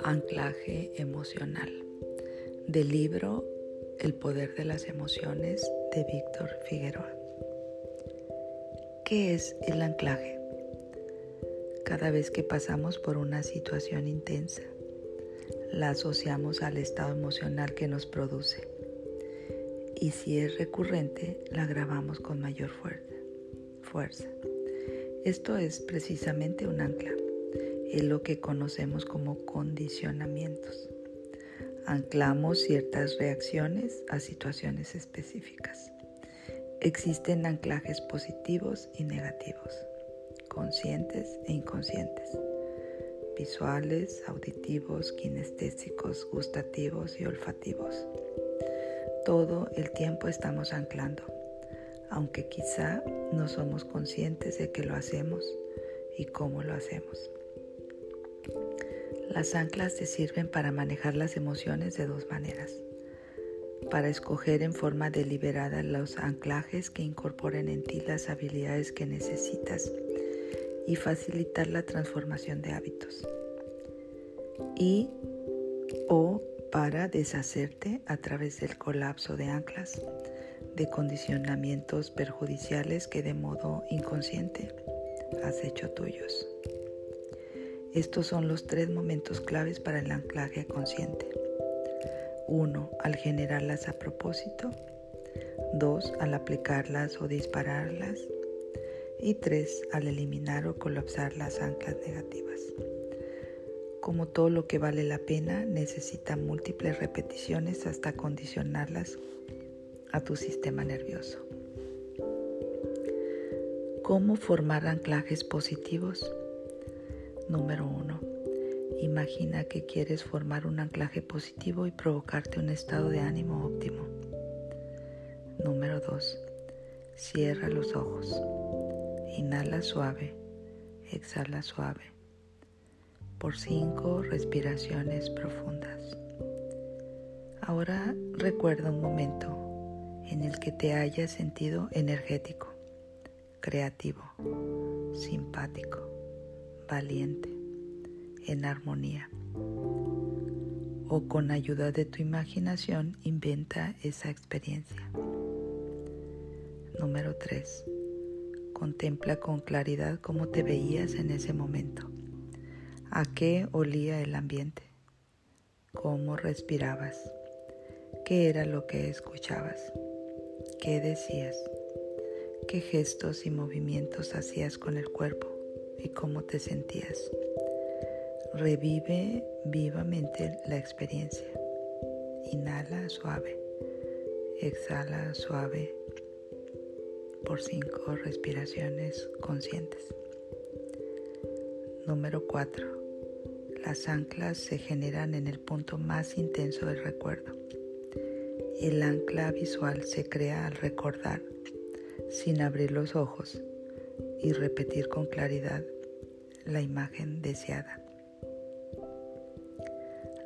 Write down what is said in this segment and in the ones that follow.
Anclaje emocional del libro El poder de las emociones de Víctor Figueroa. ¿Qué es el anclaje? Cada vez que pasamos por una situación intensa, la asociamos al estado emocional que nos produce. Y si es recurrente, la grabamos con mayor fuerza. Esto es precisamente un ancla es lo que conocemos como condicionamientos. Anclamos ciertas reacciones a situaciones específicas. Existen anclajes positivos y negativos, conscientes e inconscientes, visuales, auditivos, kinestésicos, gustativos y olfativos. Todo el tiempo estamos anclando, aunque quizá no somos conscientes de que lo hacemos y cómo lo hacemos. Las anclas te sirven para manejar las emociones de dos maneras. Para escoger en forma deliberada los anclajes que incorporen en ti las habilidades que necesitas y facilitar la transformación de hábitos. Y o para deshacerte a través del colapso de anclas, de condicionamientos perjudiciales que de modo inconsciente has hecho tuyos. Estos son los tres momentos claves para el anclaje consciente. 1. Al generarlas a propósito. 2. Al aplicarlas o dispararlas. Y 3. Al eliminar o colapsar las anclas negativas. Como todo lo que vale la pena, necesita múltiples repeticiones hasta condicionarlas a tu sistema nervioso. ¿Cómo formar anclajes positivos? Número 1. Imagina que quieres formar un anclaje positivo y provocarte un estado de ánimo óptimo. Número 2. Cierra los ojos. Inhala suave. Exhala suave. Por 5 respiraciones profundas. Ahora recuerda un momento en el que te hayas sentido energético, creativo, simpático valiente, en armonía. O con ayuda de tu imaginación inventa esa experiencia. Número 3. Contempla con claridad cómo te veías en ese momento. ¿A qué olía el ambiente? ¿Cómo respirabas? ¿Qué era lo que escuchabas? ¿Qué decías? ¿Qué gestos y movimientos hacías con el cuerpo? y cómo te sentías. Revive vivamente la experiencia. Inhala suave. Exhala suave por cinco respiraciones conscientes. Número 4. Las anclas se generan en el punto más intenso del recuerdo. El ancla visual se crea al recordar sin abrir los ojos y repetir con claridad la imagen deseada.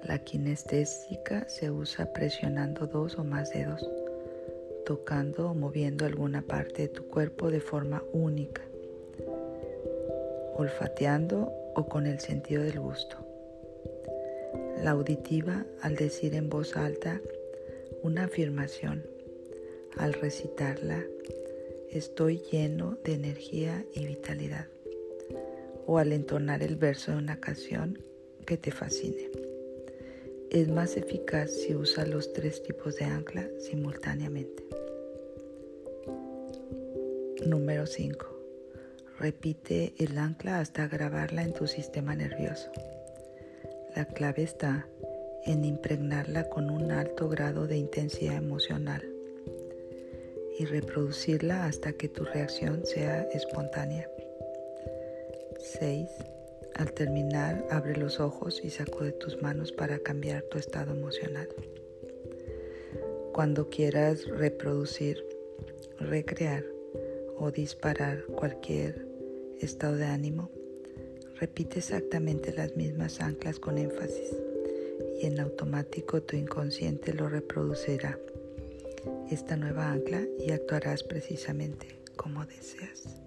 La kinestésica se usa presionando dos o más dedos, tocando o moviendo alguna parte de tu cuerpo de forma única, olfateando o con el sentido del gusto. La auditiva al decir en voz alta una afirmación, al recitarla estoy lleno de energía y vitalidad. O al entonar el verso de una canción que te fascine. Es más eficaz si usa los tres tipos de ancla simultáneamente. Número 5. Repite el ancla hasta grabarla en tu sistema nervioso. La clave está en impregnarla con un alto grado de intensidad emocional y reproducirla hasta que tu reacción sea espontánea. 6. Al terminar, abre los ojos y sacude tus manos para cambiar tu estado emocional. Cuando quieras reproducir, recrear o disparar cualquier estado de ánimo, repite exactamente las mismas anclas con énfasis y en automático tu inconsciente lo reproducirá. Esta nueva ancla y actuarás precisamente como deseas.